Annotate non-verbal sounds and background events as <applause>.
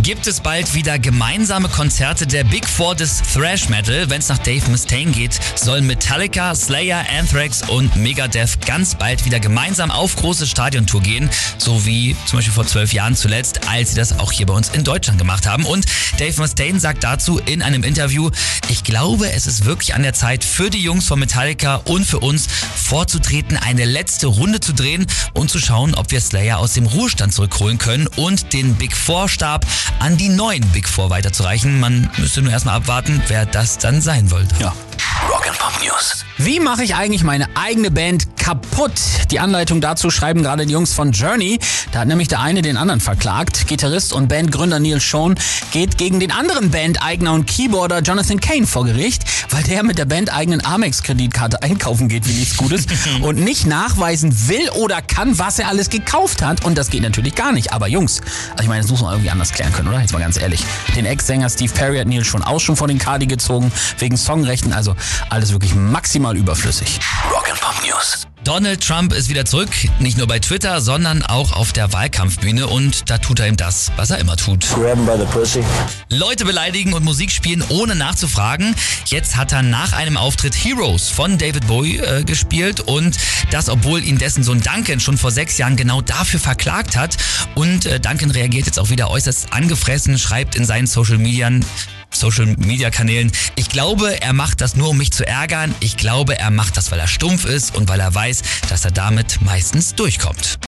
Gibt es bald wieder gemeinsame Konzerte der Big Four des Thrash Metal? Wenn es nach Dave Mustaine geht, sollen Metallica, Slayer, Anthrax und Megadeth ganz bald wieder gemeinsam auf große Stadiontour gehen, so wie zum Beispiel vor zwölf Jahren zuletzt, als sie das auch hier bei uns in Deutschland gemacht haben. Und Dave Mustaine sagt dazu in einem Interview, ich glaube, es ist wirklich an der Zeit für die Jungs von Metallica und für uns vorzutreten, eine letzte Runde zu drehen und zu schauen, ob wir Slayer aus dem Ruhestand zurückholen können und den Big Four Stab an die neuen Big Four weiterzureichen. Man müsste nur erstmal abwarten, wer das dann sein wollte. Ja. Pop News. Wie mache ich eigentlich meine eigene Band kaputt? Die Anleitung dazu schreiben gerade die Jungs von Journey. Da hat nämlich der eine den anderen verklagt. Gitarrist und Bandgründer Neil Schon geht gegen den anderen Bandeigner und Keyboarder Jonathan Kane vor Gericht, weil der mit der bandeigenen Amex-Kreditkarte einkaufen geht wie nichts Gutes <laughs> und nicht nachweisen will oder kann, was er alles gekauft hat. Und das geht natürlich gar nicht. Aber Jungs, also ich meine, das muss man irgendwie anders klären können, oder? Jetzt mal ganz ehrlich. Den Ex-Sänger Steve Perry hat Neil schon auch schon vor den Kadi gezogen, wegen Songrechten. Also alles wirklich maximal überflüssig. Rock and Pop News. Donald Trump ist wieder zurück, nicht nur bei Twitter, sondern auch auf der Wahlkampfbühne und da tut er ihm das, was er immer tut. Grab him by the pussy. Leute beleidigen und Musik spielen, ohne nachzufragen. Jetzt hat er nach einem Auftritt Heroes von David Bowie äh, gespielt und das, obwohl ihn dessen Sohn Duncan schon vor sechs Jahren genau dafür verklagt hat. Und äh, Duncan reagiert jetzt auch wieder äußerst angefressen, schreibt in seinen Social Medien, Social Media Kanälen. Ich glaube, er macht das nur, um mich zu ärgern. Ich glaube, er macht das, weil er stumpf ist und weil er weiß, dass er damit meistens durchkommt.